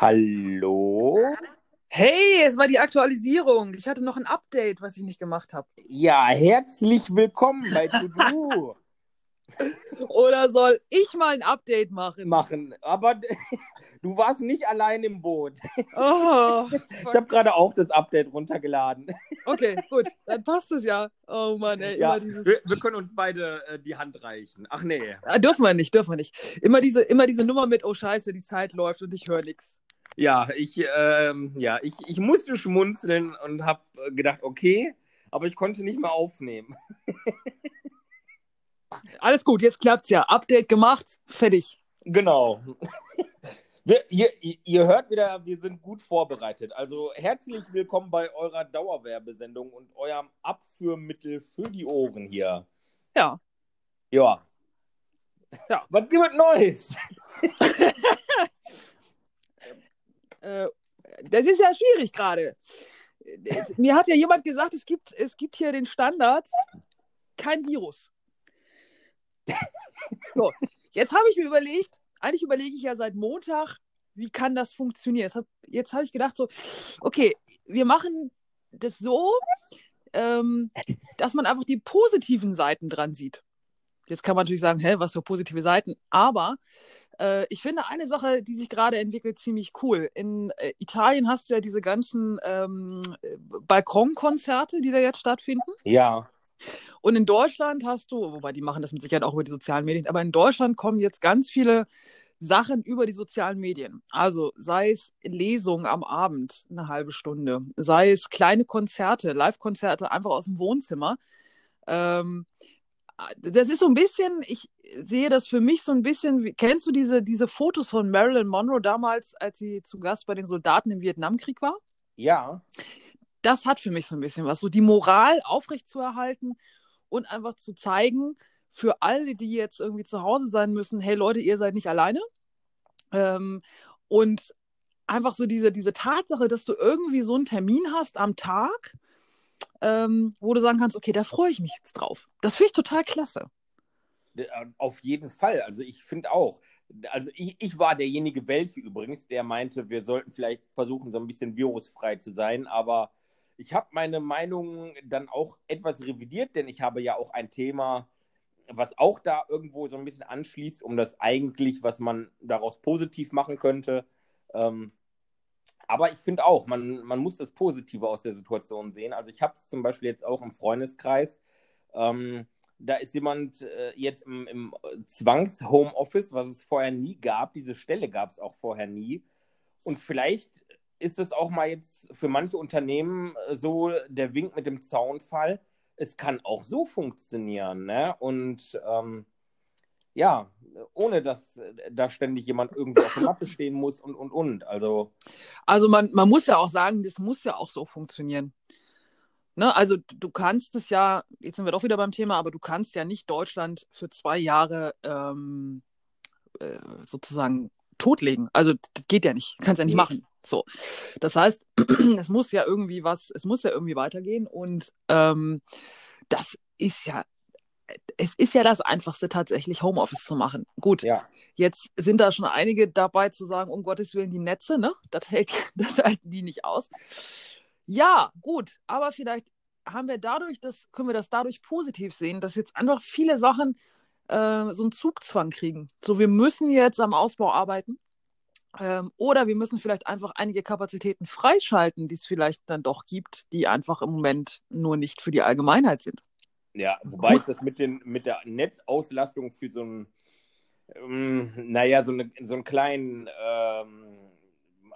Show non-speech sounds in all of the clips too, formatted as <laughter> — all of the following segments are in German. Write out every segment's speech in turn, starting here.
Hallo? Hey, es war die Aktualisierung. Ich hatte noch ein Update, was ich nicht gemacht habe. Ja, herzlich willkommen bei To-Do. <laughs> Oder soll ich mal ein Update machen? machen. Aber <laughs> du warst nicht allein im Boot. Oh, <laughs> Ich habe gerade auch das Update runtergeladen. okay, gut. Dann passt es ja. Oh Mann, ey, Ja, immer dieses. wir, wir können uns beide äh, die Hand reichen. Ach nee. Ah, dürfen wir nicht, dürfen wir nicht. Immer diese, immer diese Nummer mit, oh Scheiße, die Zeit läuft und ich höre nichts. Ja, ich, ähm, ja, ich, ich musste schmunzeln und habe gedacht, okay, aber ich konnte nicht mehr aufnehmen. <laughs> Alles gut, jetzt klappt's ja. Update gemacht, fertig. Genau. <laughs> Wir, ihr, ihr hört wieder, wir sind gut vorbereitet. Also herzlich willkommen bei eurer Dauerwerbesendung und eurem Abführmittel für die Ohren hier. Ja. Ja. Ja. Was gibt es Neues? <laughs> Äh, das ist ja schwierig gerade. Mir hat ja jemand gesagt, es gibt, es gibt hier den Standard, kein Virus. <laughs> So, jetzt habe ich mir überlegt, eigentlich überlege ich ja seit Montag, wie kann das funktionieren. Jetzt habe hab ich gedacht, so, okay, wir machen das so, ähm, dass man einfach die positiven Seiten dran sieht. Jetzt kann man natürlich sagen, hä, was für positive Seiten, aber äh, ich finde eine Sache, die sich gerade entwickelt, ziemlich cool. In äh, Italien hast du ja diese ganzen ähm, äh, Balkonkonzerte, die da jetzt stattfinden. Ja. Und in Deutschland hast du, wobei die machen das mit Sicherheit auch über die sozialen Medien, aber in Deutschland kommen jetzt ganz viele Sachen über die sozialen Medien. Also sei es Lesungen am Abend, eine halbe Stunde, sei es kleine Konzerte, Live-Konzerte einfach aus dem Wohnzimmer. Ähm, das ist so ein bisschen, ich sehe das für mich so ein bisschen, wie- kennst du diese, diese Fotos von Marilyn Monroe damals, als sie zu Gast bei den Soldaten im Vietnamkrieg war? Ja. das hat für mich so ein bisschen was, so die Moral aufrechtzuerhalten und einfach zu zeigen, für alle, die jetzt irgendwie zu Hause sein müssen, hey Leute, ihr seid nicht alleine. Ähm, und einfach so diese, diese Tatsache, dass du irgendwie so einen Termin hast am Tag, ähm, wo du sagen kannst, okay, da freue ich mich jetzt drauf. Das finde ich total klasse. Äh, Auf jeden Fall. Also ich finde auch. Also ich, ich war derjenige, welche übrigens, der meinte, wir sollten vielleicht versuchen, so ein bisschen virusfrei zu sein. Aber ich habe meine Meinung dann auch etwas revidiert, denn ich habe ja auch ein Thema, was auch da irgendwo so ein bisschen anschließt, um das eigentlich, was man daraus positiv machen könnte. Ähm, aber ich finde auch, man, man muss das Positive aus der Situation sehen. Also ich habe es zum Beispiel jetzt auch im Freundeskreis. Ähm, da ist jemand äh, jetzt im, im Zwangs-Homeoffice, was es vorher nie gab. Diese Stelle gab es auch vorher nie. Und vielleicht ist es auch mal jetzt für manche Unternehmen äh, so der Wink mit dem Zaunfall. Es kann auch so funktionieren. Ne? Und ähm, ja, ohne dass äh, da ständig jemand irgendwie auf der Mappe stehen muss und, und, und. Also, Also man, man muss ja auch sagen, das muss ja auch so funktionieren. Ne? Also du kannst es ja, jetzt sind wir doch wieder beim Thema, aber du kannst ja nicht Deutschland für zwei Jahre ähm, äh, sozusagen totlegen. Also das geht ja nicht. Kannst ja nicht machen. So. Das heißt, <clears throat> es muss ja irgendwie was, es muss ja irgendwie weitergehen und ähm, das ist ja, es ist ja das Einfachste tatsächlich, Homeoffice zu machen. Gut, ja. Jetzt sind da schon einige dabei zu sagen, um Gottes Willen, die Netze, ne? Das hält, <laughs> das halten die nicht aus. Ja, gut, aber vielleicht haben wir dadurch, das, können wir das dadurch positiv sehen, dass jetzt einfach viele Sachen äh, so einen Zugzwang kriegen. So, wir müssen jetzt am Ausbau arbeiten. Ähm, oder wir müssen vielleicht einfach einige Kapazitäten freischalten, die es vielleicht dann doch gibt, die einfach im Moment nur nicht für die Allgemeinheit sind. Ja, wobei ich das mit, den, mit der Netzauslastung für so einen, ähm, naja, so, eine, so einen kleinen ähm,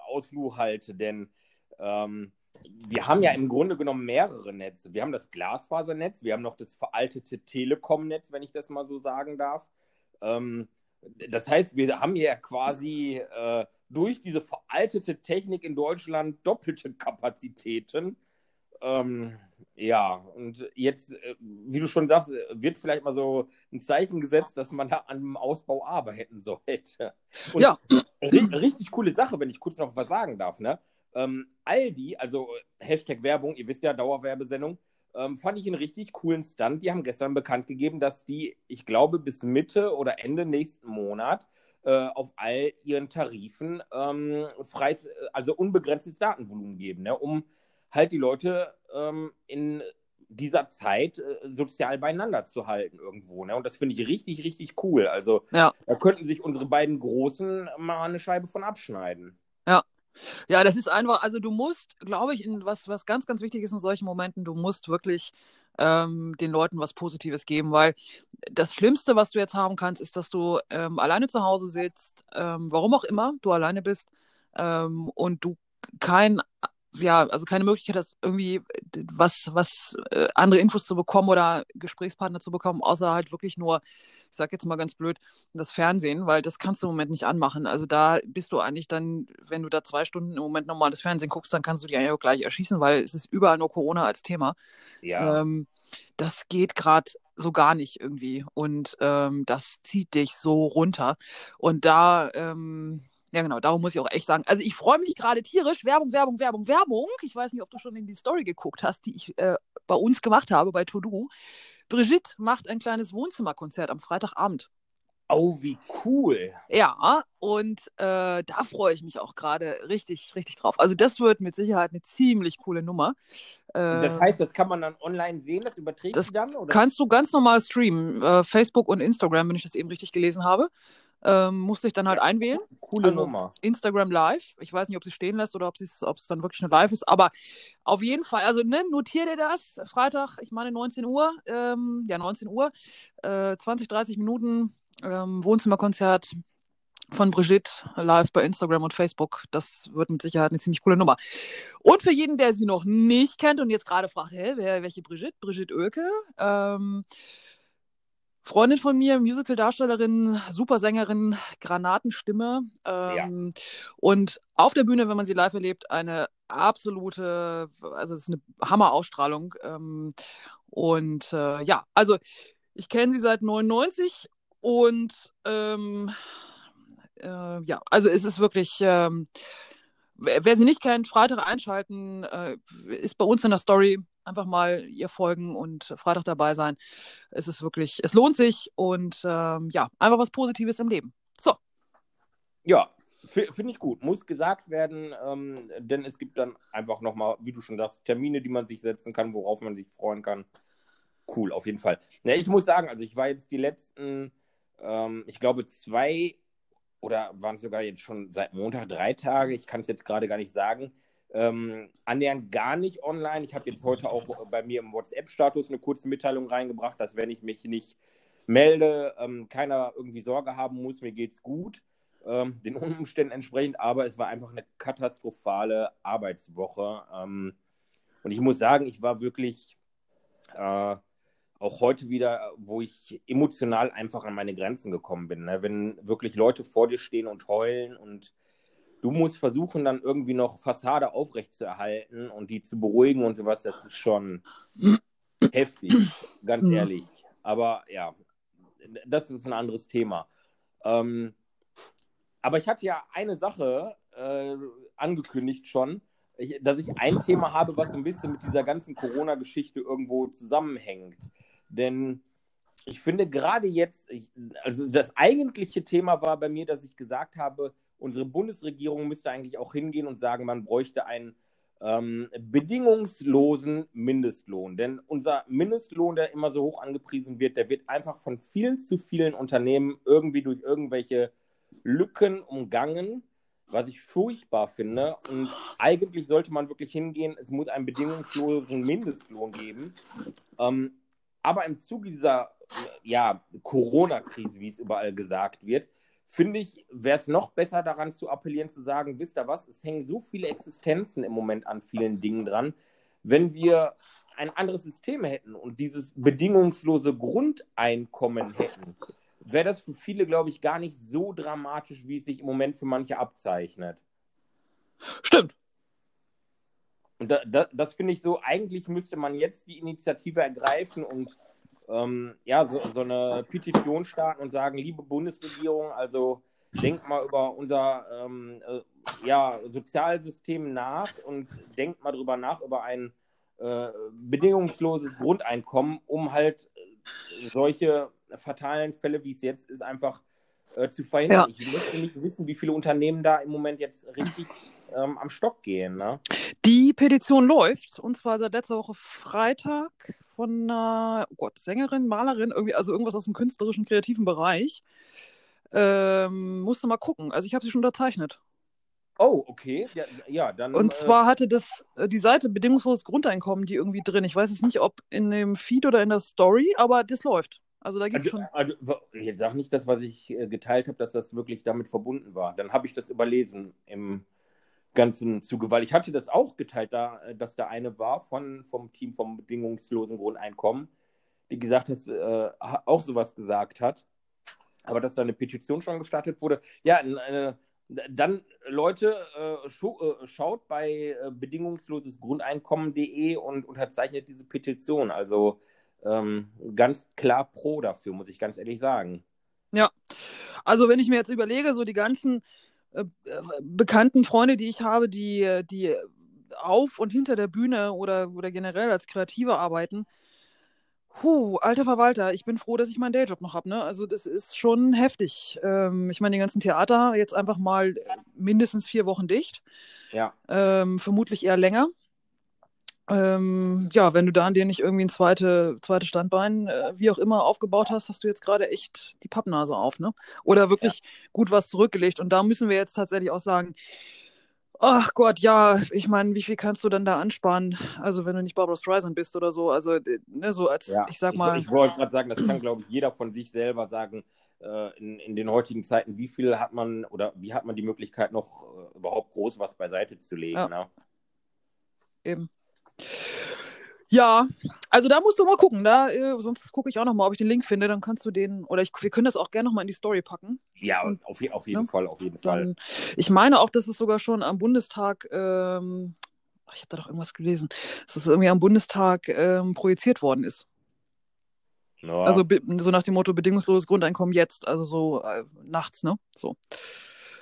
Ausflug halte, denn ähm, wir haben ja im Grunde genommen mehrere Netze. Wir haben das Glasfasernetz, wir haben noch das veraltete Telekom-Netz, wenn ich das mal so sagen darf. Ähm, das heißt, wir haben ja quasi äh, durch diese veraltete Technik in Deutschland doppelte Kapazitäten. Ähm, ja, und jetzt, äh, wie du schon sagst, wird vielleicht mal so ein Zeichen gesetzt, dass man da an einem Ausbau arbeiten sollte. Und Ja. ri richtig coole Sache, wenn ich kurz noch was sagen darf, ne? Ähm, Aldi, also Hashtag Werbung, ihr wisst ja, Dauerwerbesendung, ähm, fand ich einen richtig coolen Stunt. Die haben gestern bekannt gegeben, dass die, ich glaube, bis Mitte oder Ende nächsten Monat äh, auf all ihren Tarifen ähm, frei, also unbegrenztes Datenvolumen geben, ne, um halt die Leute ähm, in dieser Zeit äh, sozial beieinander zu halten irgendwo. Ne? Und das finde ich richtig, richtig cool. Also ja. da könnten sich unsere beiden Großen mal eine Scheibe von abschneiden. Ja. Ja, das ist einfach, also du musst, glaube ich, in was, was ganz, ganz wichtig ist in solchen Momenten, du musst wirklich ähm, den Leuten was Positives geben, weil das Schlimmste, was du jetzt haben kannst, ist, dass du ähm, alleine zu Hause sitzt, ähm, warum auch immer, du alleine bist ähm, und du kein ja, also keine Möglichkeit hast, irgendwie was, was äh, andere Infos zu bekommen oder Gesprächspartner zu bekommen, außer halt wirklich nur, ich sag jetzt mal ganz blöd, das Fernsehen, weil das kannst du im Moment nicht anmachen. Also da bist du eigentlich dann, wenn du da zwei Stunden im Moment nochmal das Fernsehen guckst, dann kannst du die eigentlich auch gleich erschießen, weil es ist überall nur Corona als Thema. Ja. Ähm, das geht gerade so gar nicht irgendwie. Und ähm, das zieht dich so runter. Und da, ähm, ja, genau, darum muss ich auch echt sagen. Also ich freue mich gerade tierisch. Werbung, Werbung, Werbung, Werbung. Ich weiß nicht, ob du schon in die Story geguckt hast, die ich äh, bei uns gemacht habe, bei To-Do. Brigitte macht ein kleines Wohnzimmerkonzert am Freitagabend. Oh, wie cool. Ja, und äh, da freue ich mich auch gerade richtig, richtig drauf. Also das wird mit Sicherheit eine ziemlich coole Nummer. Äh, das heißt, das kann man dann online sehen, das überträgt das dann? Oder? Kannst du ganz normal streamen. Äh, Facebook und Instagram, wenn ich das eben richtig gelesen habe. Ähm, musste ich dann halt einwählen. Coole also Nummer. Instagram Live. Ich weiß nicht, ob sie stehen lässt oder ob es dann wirklich eine Live ist. Aber auf jeden Fall, also ne, notiert ihr das. Freitag, ich meine 19 Uhr. Ähm, ja, 19 Uhr. Äh, 20, 30 Minuten ähm, Wohnzimmerkonzert von Brigitte live bei Instagram und Facebook. Das wird mit Sicherheit eine ziemlich coole Nummer. Und für jeden, der sie noch nicht kennt und jetzt gerade fragt, hä, wer, welche Brigitte? Brigitte Oelke. Ähm, Freundin von mir, Musical-Darstellerin, Supersängerin, Granatenstimme. Ähm, ja. Und auf der Bühne, wenn man sie live erlebt, eine absolute, also es ist eine Hammer-Ausstrahlung. Ähm, und äh, ja, also ich kenne sie seit 99 und ähm, äh, ja, also es ist wirklich, ähm, wer sie nicht kennt, Freitag einschalten, äh, ist bei uns in der Story einfach mal ihr folgen und Freitag dabei sein. Es ist wirklich, es lohnt sich und ähm, ja, einfach was Positives im Leben. So. Ja, finde ich gut. Muss gesagt werden, ähm, denn es gibt dann einfach nochmal, wie du schon sagst, Termine, die man sich setzen kann, worauf man sich freuen kann. Cool, auf jeden Fall. Ja, ich muss sagen, also ich war jetzt die letzten, ähm, ich glaube, zwei oder waren es sogar jetzt schon seit Montag drei Tage, ich kann es jetzt gerade gar nicht sagen, ähm, annähernd gar nicht online. Ich habe jetzt heute auch bei mir im WhatsApp-Status eine kurze Mitteilung reingebracht, dass wenn ich mich nicht melde, ähm, keiner irgendwie Sorge haben muss, mir geht's gut, ähm, den Umständen entsprechend, aber es war einfach eine katastrophale Arbeitswoche. Ähm, und ich muss sagen, ich war wirklich äh, auch heute wieder, wo ich emotional einfach an meine Grenzen gekommen bin. Ne? Wenn wirklich Leute vor dir stehen und heulen und du musst versuchen, dann irgendwie noch Fassade aufrechtzuerhalten und die zu beruhigen und sowas, das ist schon <clears throat> heftig, ganz ehrlich. Aber ja, das ist ein anderes Thema. Ähm, aber ich hatte ja eine Sache äh, angekündigt schon, ich, dass ich ein Thema habe, was ein bisschen mit dieser ganzen Corona-Geschichte irgendwo zusammenhängt. Denn ich finde gerade jetzt, ich, also das eigentliche Thema war bei mir, dass ich gesagt habe, unsere Bundesregierung müsste eigentlich auch hingehen und sagen, man bräuchte einen ähm, bedingungslosen Mindestlohn. Denn unser Mindestlohn, der immer so hoch angepriesen wird, der wird einfach von vielen zu vielen Unternehmen irgendwie durch irgendwelche Lücken umgangen, was ich furchtbar finde. Und eigentlich sollte man wirklich hingehen, es muss einen bedingungslosen Mindestlohn geben. Ähm, aber im Zuge dieser ja, Corona-Krise, wie es überall gesagt wird, finde ich, wäre es noch besser daran zu appellieren, zu sagen, wisst ihr was, es hängen so viele Existenzen im Moment an vielen Dingen dran. Wenn wir ein anderes System hätten und dieses bedingungslose Grundeinkommen hätten, wäre das für viele, glaube ich, gar nicht so dramatisch, wie es sich im Moment für manche abzeichnet. Stimmt. Und da, da, das finde ich so, eigentlich müsste man jetzt die Initiative ergreifen und ähm, ja, so, so, eine Petition starten und sagen, liebe Bundesregierung, also denkt mal über unser ähm, äh, ja, Sozialsystem nach und denkt mal drüber nach, über ein äh, bedingungsloses Grundeinkommen, um halt äh, solche fatalen Fälle, wie es jetzt ist, einfach äh, zu verhindern. Ja. Ich möchte nicht wissen, wie viele Unternehmen da im Moment jetzt richtig ähm, am Stock gehen. Ne? Die Petition läuft und zwar seit letzter Woche Freitag von einer oh Gott, Sängerin, Malerin, irgendwie, also irgendwas aus dem künstlerischen, kreativen Bereich. Ähm, musste mal gucken. Also ich habe sie schon unterzeichnet. Oh, okay. Ja, ja dann. Und äh, zwar hatte das äh, die Seite bedingungsloses Grundeinkommen die irgendwie drin. Ich weiß jetzt nicht, ob in dem Feed oder in der Story, aber das läuft. Also da gibt es also, schon. Also, jetzt sag nicht das, was ich äh, geteilt habe, dass das wirklich damit verbunden war. Dann habe ich das überlesen im ganzen Zuge, weil ich hatte das auch geteilt, da, dass da eine war von, vom Team vom bedingungslosen Grundeinkommen, die gesagt hat, äh, auch sowas gesagt hat. Aber dass da eine Petition schon gestartet wurde. Ja, eine, dann, Leute, äh, äh, schaut bei äh, bedingungslosesgrundeinkommen.de und unterzeichnet diese Petition. Also ähm, ganz klar pro dafür, muss ich ganz ehrlich sagen. Ja, also wenn ich mir jetzt überlege, so die ganzen äh, bekannten Freunde, die ich habe, die, die auf und hinter der Bühne oder, oder generell als Kreative arbeiten, Puh, alter Verwalter, ich bin froh, dass ich meinen Dayjob noch habe. Ne? Also das ist schon heftig. Ähm, ich meine, die ganzen Theater jetzt einfach mal mindestens vier Wochen dicht. Ja. Ähm, vermutlich eher länger. Ähm, ja, wenn du da an dir nicht irgendwie ein zweite, zweites Standbein, äh, wie auch immer, aufgebaut hast, hast du jetzt gerade echt die Pappnase auf, ne? Oder wirklich ja. gut was zurückgelegt. Und da müssen wir jetzt tatsächlich auch sagen, Ach Gott, ja, ich meine, wie viel kannst du dann da ansparen? Also wenn du nicht Barbara Streisand bist oder so, also ne, so als, ja, ich sag mal. Ich, ich wollte gerade sagen, das kann, glaube ich, jeder von sich selber sagen, äh, in, in den heutigen Zeiten, wie viel hat man oder wie hat man die Möglichkeit noch äh, überhaupt groß was beiseite zu legen? Ja. Ne? Eben. Ja, also da musst du mal gucken. Da, äh, sonst gucke ich auch noch mal, ob ich den Link finde. Dann kannst du den, oder ich, wir können das auch gerne noch mal in die Story packen. Ja, Und, auf, auf jeden ne? Fall, auf jeden dann, Fall. Ich meine auch, dass es sogar schon am Bundestag, ähm, ich habe da doch irgendwas gelesen, dass es irgendwie am Bundestag ähm, projiziert worden ist. Ja. Also so nach dem Motto bedingungsloses Grundeinkommen jetzt, also so äh, nachts, ne? So.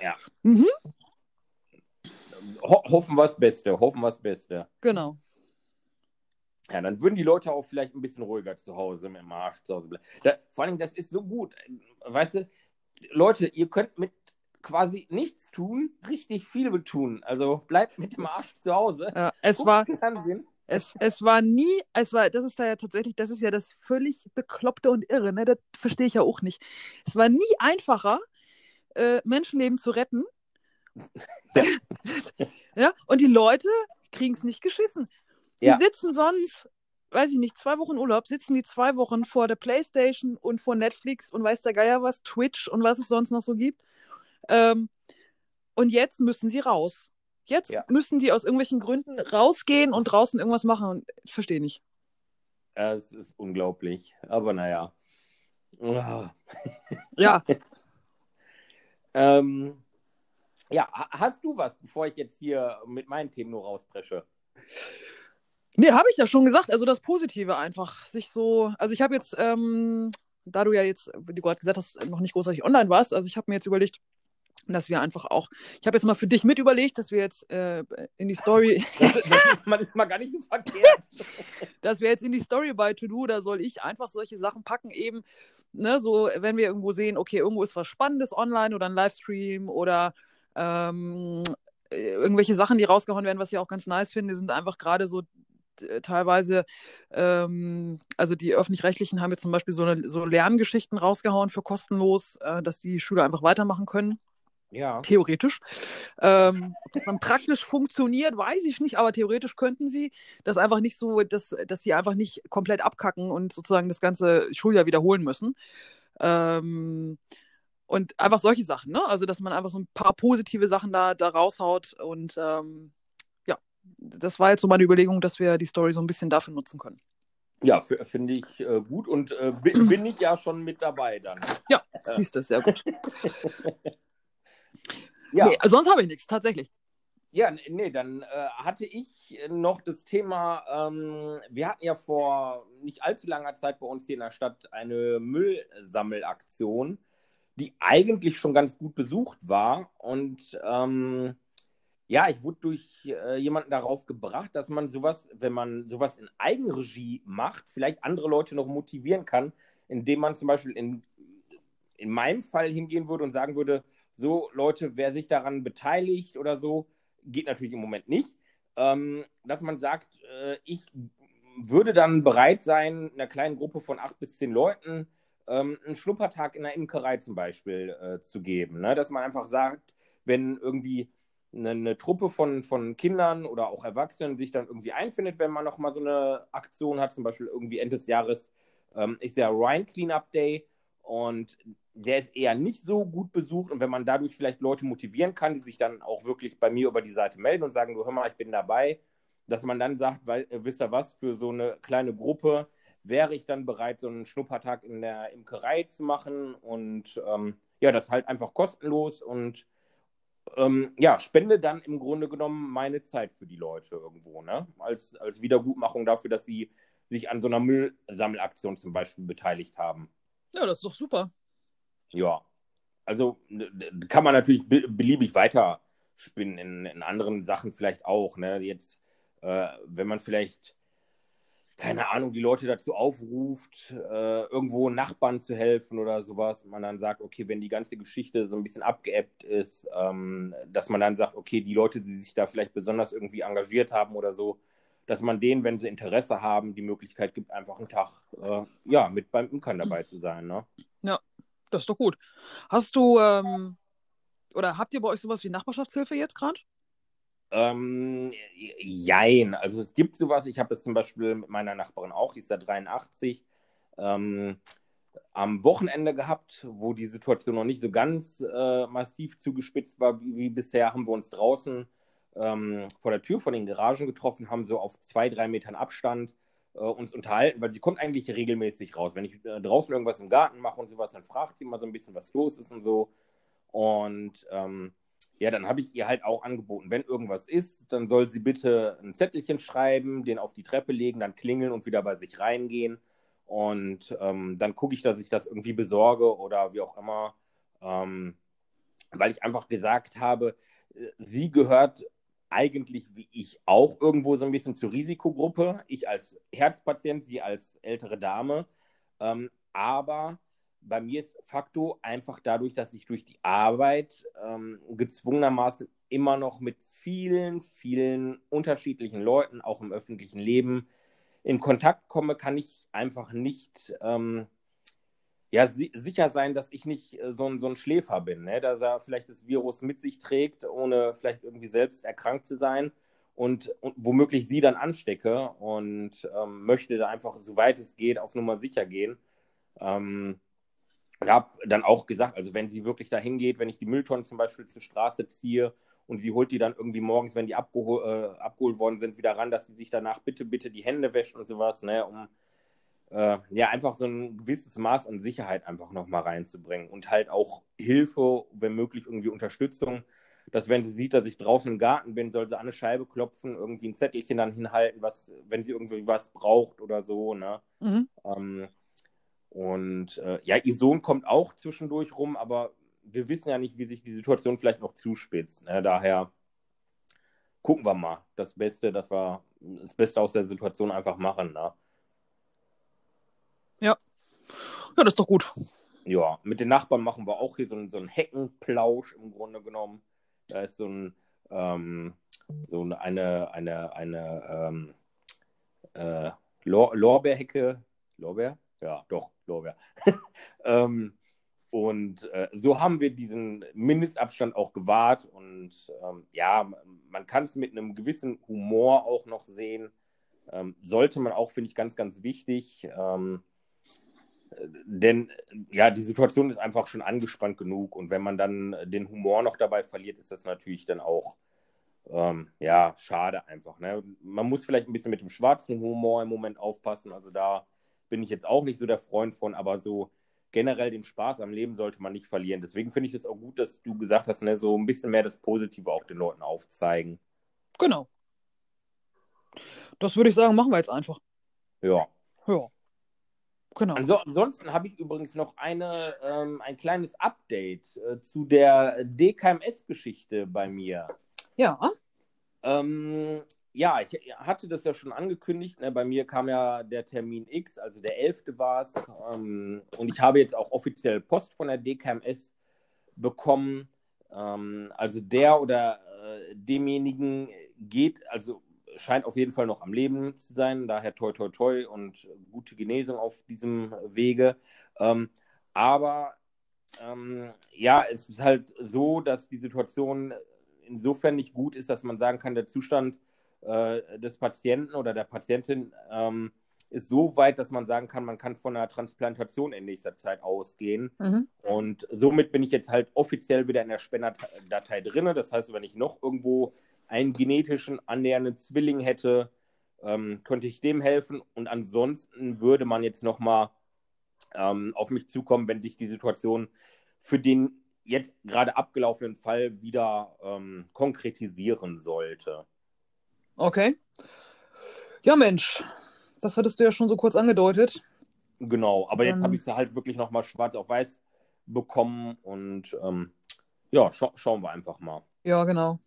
Ja. Mhm. Ho hoffen wir das Beste, hoffen wir das Beste. Genau. Ja, dann würden die Leute auch vielleicht ein bisschen ruhiger zu Hause mit dem Arsch zu Hause bleiben. Da, vor allem, das ist so gut. Weißt du, Leute, ihr könnt mit quasi nichts tun, richtig viel tun. Also bleibt mit dem Arsch zu Hause. Ja, es war. Es, es war nie, es war, das ist da ja tatsächlich, das ist ja das völlig Bekloppte und Irre, ne? Das verstehe ich ja auch nicht. Es war nie einfacher, äh, Menschenleben zu retten. Ja. <laughs> ja, und die Leute kriegen es nicht geschissen. Die ja. sitzen sonst, weiß ich nicht, zwei Wochen Urlaub, sitzen die zwei Wochen vor der Playstation und vor Netflix und weiß der Geier was, Twitch und was es sonst noch so gibt. Ähm, und jetzt müssen sie raus. Jetzt ja. müssen die aus irgendwelchen Gründen rausgehen und draußen irgendwas machen. Und ich verstehe nicht. Es ist unglaublich. Aber naja. Ja. <laughs> ähm, ja, hast du was, bevor ich jetzt hier mit meinen Themen nur rauspresche? Nee, habe ich ja schon gesagt. Also das Positive einfach, sich so. Also ich habe jetzt, ähm, da du ja jetzt, wie du gerade gesagt hast, noch nicht großartig online warst, also ich habe mir jetzt überlegt, dass wir einfach auch, ich habe jetzt mal für dich mit überlegt, dass wir jetzt äh, in die Story. Das, <laughs> das ist, mal, ist mal gar nicht so verkehrt. <laughs> dass wir jetzt in die Story bei To Do, da soll ich einfach solche Sachen packen, eben, ne, so, wenn wir irgendwo sehen, okay, irgendwo ist was Spannendes online oder ein Livestream oder ähm, irgendwelche Sachen, die rausgehauen werden, was ich auch ganz nice finde, sind einfach gerade so äh, teilweise, ähm, also die öffentlich-rechtlichen haben jetzt zum Beispiel so, eine, so Lerngeschichten rausgehauen für kostenlos, äh, dass die Schüler einfach weitermachen können. Ja. Theoretisch. Ähm, ob das dann praktisch funktioniert, weiß ich nicht, aber theoretisch könnten sie das einfach nicht so, dass, dass sie einfach nicht komplett abkacken und sozusagen das ganze Schuljahr wiederholen müssen. Ähm, und einfach solche Sachen, ne? Also, dass man einfach so ein paar positive Sachen da, da raushaut und ähm, das war jetzt so meine Überlegung, dass wir die Story so ein bisschen dafür nutzen können. Ja, finde ich äh, gut und äh, bin, <clears throat> bin, ich ja schon mit dabei dann. Ja, siehst du, sehr gut. <laughs> ja. Nee, sonst habe ich nichts, tatsächlich. Ja, nee, dann äh, hatte ich noch das Thema, ähm, wir hatten ja vor nicht allzu langer Zeit bei uns hier in der Stadt eine Müllsammelaktion, die eigentlich schon ganz gut besucht war und ähm, ja, ich wurde durch äh, jemanden darauf gebracht, dass man sowas, wenn man sowas in Eigenregie macht, vielleicht andere Leute noch motivieren kann, indem man zum Beispiel in, in meinem Fall hingehen würde und sagen würde, so Leute, wer sich daran beteiligt oder so, geht natürlich im Moment nicht, ähm, dass man sagt, äh, ich würde dann bereit sein, einer kleinen Gruppe von acht bis zehn Leuten ähm, einen Schnuppertag in der Imkerei zum Beispiel äh, zu geben. Ne? Dass man einfach sagt, wenn irgendwie eine, eine, Truppe von, von Kindern oder auch Erwachsenen sich dann irgendwie einfindet, wenn man nochmal so eine Aktion hat, zum Beispiel irgendwie Ende des Jahres ähm, ist ja Rhine Cleanup Day und der ist eher nicht so gut besucht und wenn man dadurch vielleicht Leute motivieren kann, die sich dann auch wirklich bei mir über die Seite melden und sagen, du hör mal, ich bin dabei, dass man dann sagt, weil, äh, wisst ihr was, für so eine kleine Gruppe wäre ich dann bereit, so einen Schnuppertag in der Imkerei zu machen und ähm, ja, das halt einfach kostenlos und ähm, ja, spende dann im Grunde genommen meine Zeit für die Leute irgendwo, ne? Als, als Wiedergutmachung dafür, dass sie sich an so einer Müllsammelaktion zum Beispiel beteiligt haben. Ja, das ist doch super. Ja, also kann man natürlich beliebig weiter spinnen in, in anderen Sachen vielleicht auch. Ne? Jetzt, äh, wenn man vielleicht keine Ahnung, die Leute dazu aufruft, äh, irgendwo Nachbarn zu helfen oder sowas. Und man dann sagt, okay, wenn die ganze Geschichte so ein bisschen abgeebbt ist, ähm, dass man dann sagt, okay, die Leute, die sich da vielleicht besonders irgendwie engagiert haben oder so, dass man denen, wenn sie Interesse haben, die Möglichkeit gibt, einfach einen Tag äh, ja, mit beim Imkern dabei zu sein. Ne? Ja, das ist doch gut. Hast du ähm, oder habt ihr bei euch sowas wie Nachbarschaftshilfe jetzt gerade? Ähm, jein. Also es gibt sowas. Ich habe es zum Beispiel mit meiner Nachbarin auch, die ist da 83, ähm, am Wochenende gehabt, wo die Situation noch nicht so ganz äh, massiv zugespitzt war wie, wie, bisher, haben wir uns draußen ähm, vor der Tür von den Garagen getroffen, haben so auf zwei, drei Metern Abstand äh, uns unterhalten, weil sie kommt eigentlich regelmäßig raus. Wenn ich äh, draußen irgendwas im Garten mache und sowas, dann fragt sie mal so ein bisschen, was los ist und so. Und ähm, ja, dann habe ich ihr halt auch angeboten, wenn irgendwas ist, dann soll sie bitte ein Zettelchen schreiben, den auf die Treppe legen, dann klingeln und wieder bei sich reingehen. Und ähm, dann gucke ich, dass ich das irgendwie besorge oder wie auch immer. Ähm, weil ich einfach gesagt habe, äh, sie gehört eigentlich wie ich auch irgendwo so ein bisschen zur Risikogruppe. Ich als Herzpatient, sie als ältere Dame. Ähm, aber bei mir ist Fakto einfach dadurch, dass ich durch die Arbeit ähm, gezwungenermaßen immer noch mit vielen, vielen unterschiedlichen Leuten, auch im öffentlichen Leben, in Kontakt komme, kann ich einfach nicht ähm, ja, si sicher sein, dass ich nicht äh, so, ein, so ein Schläfer bin, ne? dass er vielleicht das Virus mit sich trägt, ohne vielleicht irgendwie selbst erkrankt zu sein und, und womöglich sie dann anstecke und ähm, möchte da einfach, soweit es geht, auf Nummer sicher gehen. Ähm, habe dann auch gesagt, also wenn sie wirklich dahin geht, wenn ich die Mülltonnen zum Beispiel zur Straße ziehe und sie holt die dann irgendwie morgens, wenn die abgehol, äh, abgeholt worden sind, wieder ran, dass sie sich danach bitte, bitte die Hände wäscht und sowas, ne, um äh, ja einfach so ein gewisses Maß an Sicherheit einfach nochmal reinzubringen und halt auch Hilfe, wenn möglich irgendwie Unterstützung, dass wenn sie sieht, dass ich draußen im Garten bin, soll sie an eine Scheibe klopfen, irgendwie ein Zettelchen dann hinhalten, was, wenn sie irgendwie was braucht oder so, ne. Mhm. Ähm, und äh, ja, ihr Sohn kommt auch zwischendurch rum, aber wir wissen ja nicht, wie sich die Situation vielleicht noch zuspitzt. Ne? Daher gucken wir mal. Das Beste, dass wir das Beste aus der Situation einfach machen. Ne? Ja. Ja, das ist doch gut. Ja, mit den Nachbarn machen wir auch hier so, so einen Heckenplausch im Grunde genommen. Da ist so ein ähm, so eine, eine, eine ähm, äh, Lor Lorbeerhecke. Lorbeer? Ja, doch, Lorbeer. <laughs> ähm, und äh, so haben wir diesen Mindestabstand auch gewahrt. Und ähm, ja, man kann es mit einem gewissen Humor auch noch sehen. Ähm, sollte man auch, finde ich, ganz, ganz wichtig. Ähm, denn ja, die Situation ist einfach schon angespannt genug. Und wenn man dann den Humor noch dabei verliert, ist das natürlich dann auch ähm, ja, schade einfach. Ne? Man muss vielleicht ein bisschen mit dem schwarzen Humor im Moment aufpassen. Also da bin ich jetzt auch nicht so der Freund von, aber so generell den Spaß am Leben sollte man nicht verlieren. Deswegen finde ich es auch gut, dass du gesagt hast, ne, so ein bisschen mehr das Positive auch den Leuten aufzeigen. Genau. Das würde ich sagen, machen wir jetzt einfach. Ja. Ja. Genau. Also, ansonsten habe ich übrigens noch eine, ähm, ein kleines Update äh, zu der DKMS-Geschichte bei mir. Ja. Ähm, ja, ich hatte das ja schon angekündigt. Ne? Bei mir kam ja der Termin X, also der 11. war es. Ähm, und ich habe jetzt auch offiziell Post von der DKMS bekommen. Ähm, also der oder äh, demjenigen geht, also scheint auf jeden Fall noch am Leben zu sein. Daher toi toi toi und gute Genesung auf diesem Wege. Ähm, aber ähm, ja, es ist halt so, dass die Situation insofern nicht gut ist, dass man sagen kann, der Zustand äh, des Patienten oder der Patientin ähm, ist so weit, dass man sagen kann, man kann von einer Transplantation in nächster Zeit ausgehen. Mhm. Und somit bin ich jetzt halt offiziell wieder in der Spenderdatei drin. Das heißt, wenn ich noch irgendwo einen genetischen annähernden Zwilling hätte, ähm, könnte ich dem helfen. Und ansonsten würde man jetzt nochmal ähm, auf mich zukommen, wenn sich die Situation für den jetzt gerade abgelaufenen Fall wieder ähm, konkretisieren sollte. Okay. Ja, Mensch, das hattest du ja schon so kurz angedeutet. Genau, aber jetzt habe ich es halt wirklich nochmal schwarz auf weiß bekommen und ähm, ja, scha schauen wir einfach mal. Ja, genau.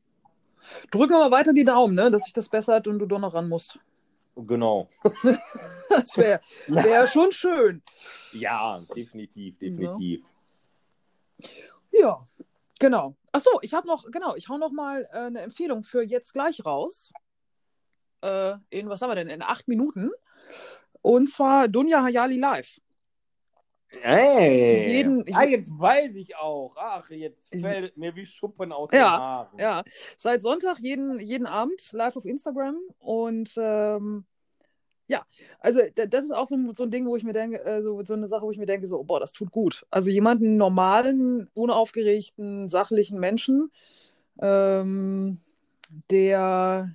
Drücken wir mal weiter die Daumen, ne, dass sich das bessert und du doch noch ran musst. Genau. <laughs> das wäre wär <laughs> schon schön. Ja, definitiv, definitiv. Ja, ja genau. Achso, ich habe noch, genau, ich hau noch mal äh, eine Empfehlung für jetzt gleich raus äh, in, was haben wir denn, in acht Minuten. Und zwar Dunja Hayali live. Hey, jeden, ah, jetzt weiß ich auch. Ach, jetzt fällt mir wie Schuppen aus ja, den Haaren. Ja, seit Sonntag jeden, jeden Abend live auf Instagram. Und ähm, ja, also das ist auch so, so ein Ding, wo ich mir denke, äh, so, so eine Sache, wo ich mir denke, so, boah, das tut gut. Also jemanden normalen, unaufgeregten, sachlichen Menschen, ähm, der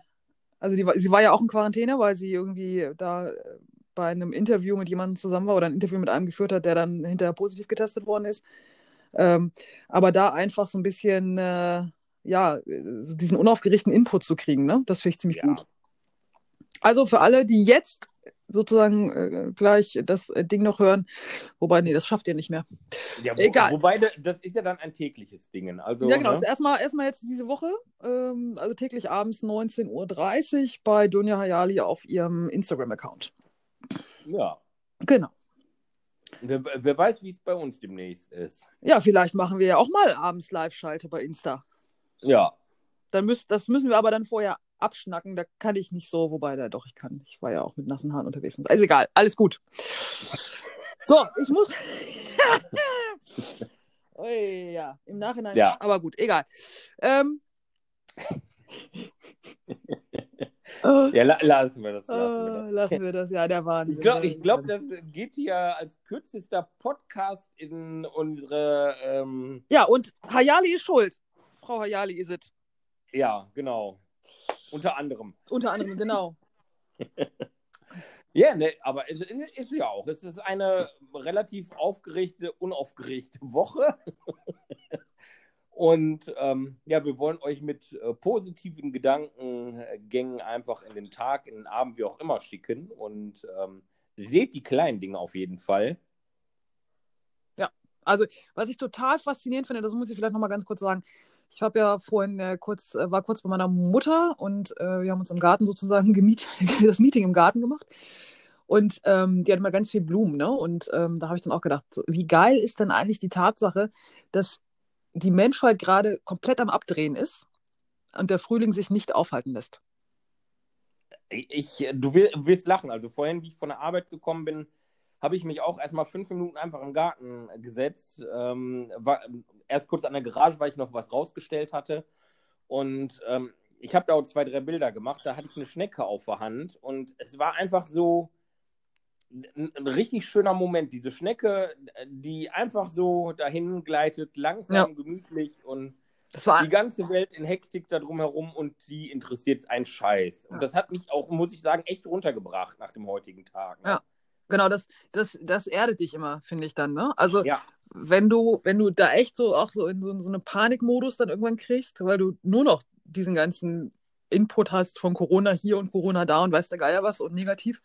also die, sie war ja auch in Quarantäne, weil sie irgendwie da äh, bei einem Interview mit jemandem zusammen war oder ein Interview mit einem geführt hat, der dann hinterher positiv getestet worden ist. Ähm, aber da einfach so ein bisschen, äh, ja, diesen unaufgeregten Input zu kriegen, ne? das finde ich ziemlich ja. gut. Also für alle, die jetzt sozusagen äh, gleich das äh, Ding noch hören. Wobei, nee, das schafft ihr nicht mehr. Ja, wo, Egal. Wobei, das ist ja dann ein tägliches Ding. Also, ja, genau. Ne? Also erstmal, erstmal jetzt diese Woche, ähm, also täglich abends 19.30 Uhr bei Dunja Hayali auf ihrem Instagram-Account. Ja. Genau. Wer, wer weiß, wie es bei uns demnächst ist. Ja, vielleicht machen wir ja auch mal abends Live-Schalte bei Insta. Ja. Dann müsst, das müssen wir aber dann vorher abschnacken, da kann ich nicht so, wobei da doch, ich kann. Ich war ja auch mit nassen Haaren unterwegs. Also egal, alles gut. So, ich muss. <laughs> Ui, ja, im Nachhinein. Ja. Aber gut, egal. Ähm... <laughs> ja, la lassen wir das. Lassen, wir das. Oh, lassen wir das, ja, der Wahnsinn. Ich glaube, glaub, das geht hier als kürzester Podcast in unsere. Ähm... Ja, und Hayali ist schuld. Frau Hayali ist es. Ja, genau. Unter anderem. Unter anderem, genau. <laughs> ja, ne, aber es ist ja auch. Es ist eine relativ aufgeregte, unaufgeregte Woche. <laughs> Und ähm, ja, wir wollen euch mit äh, positiven Gedankengängen einfach in den Tag, in den Abend, wie auch immer schicken. Und ähm, seht die kleinen Dinge auf jeden Fall. Ja, also was ich total faszinierend finde, das muss ich vielleicht nochmal ganz kurz sagen, ich habe ja vorhin äh, kurz, äh, war kurz bei meiner Mutter und äh, wir haben uns im Garten sozusagen <laughs> gemiet, das Meeting im Garten gemacht. Und ähm, die hat immer ganz viel Blumen, ne? Und ähm, da habe ich dann auch gedacht, wie geil ist denn eigentlich die Tatsache, dass die Menschheit gerade komplett am Abdrehen ist und der Frühling sich nicht aufhalten lässt. Ich, du wirst lachen. Also vorhin, wie ich von der Arbeit gekommen bin, habe ich mich auch erstmal fünf Minuten einfach im Garten gesetzt. Ähm, war erst kurz an der Garage, weil ich noch was rausgestellt hatte. Und ähm, ich habe da auch zwei, drei Bilder gemacht. Da hatte ich eine Schnecke auf der Hand. Und es war einfach so ein, ein richtig schöner Moment. Diese Schnecke, die einfach so dahin gleitet, langsam, ja. gemütlich und die ganze Welt in Hektik da drumherum und die interessiert einen Scheiß. Und ja. das hat mich auch, muss ich sagen, echt runtergebracht nach dem heutigen Tag. Ne? Ja. Genau, das, das, das erdet dich immer, finde ich dann, ne? Also ja. Wenn du, wenn du da echt so auch so in so, so einen Panikmodus dann irgendwann kriegst, weil du nur noch diesen ganzen Input hast von Corona hier und Corona da und weiß der Geier was und negativ.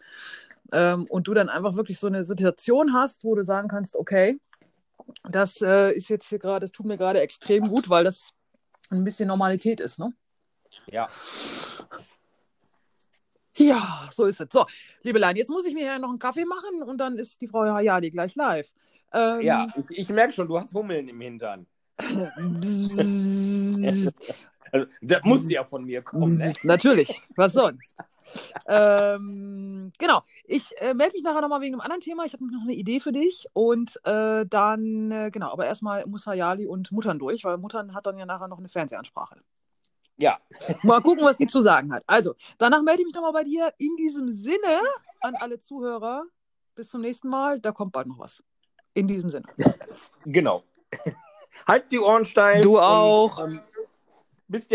Ähm, und du dann einfach wirklich so eine Situation hast, wo du sagen kannst, okay, das äh, ist jetzt hier gerade, das tut mir gerade extrem gut, weil das ein bisschen Normalität ist, ne? Ja. Ja, so ist es. So, Liebelein, jetzt muss ich mir ja noch einen Kaffee machen und dann ist die Frau Hayali gleich live. Ähm, Ja, ich, ich merke schon, du hast Hummeln im Hintern. <laughs> Also, das muss ja von mir kommen. Ne? Natürlich, was sonst? ähm, genau, ich äh, melde mich nachher nochmal wegen einem anderen Thema. Ich habe noch eine Idee für dich. Und äh, dann, äh, genau, aber erstmal muss Hayali und Muttern durch, weil Muttern hat dann ja nachher noch eine Fernsehansprache. Ja, Mal gucken, was die zu sagen hat. Also, danach melde ich mich nochmal bei dir. In diesem Sinne an alle Zuhörer. Bis zum nächsten Mal. Da kommt bald noch was. In diesem Sinne. genau. <laughs> halt die Ohren steif. Du und, auch. ähm, bis denn.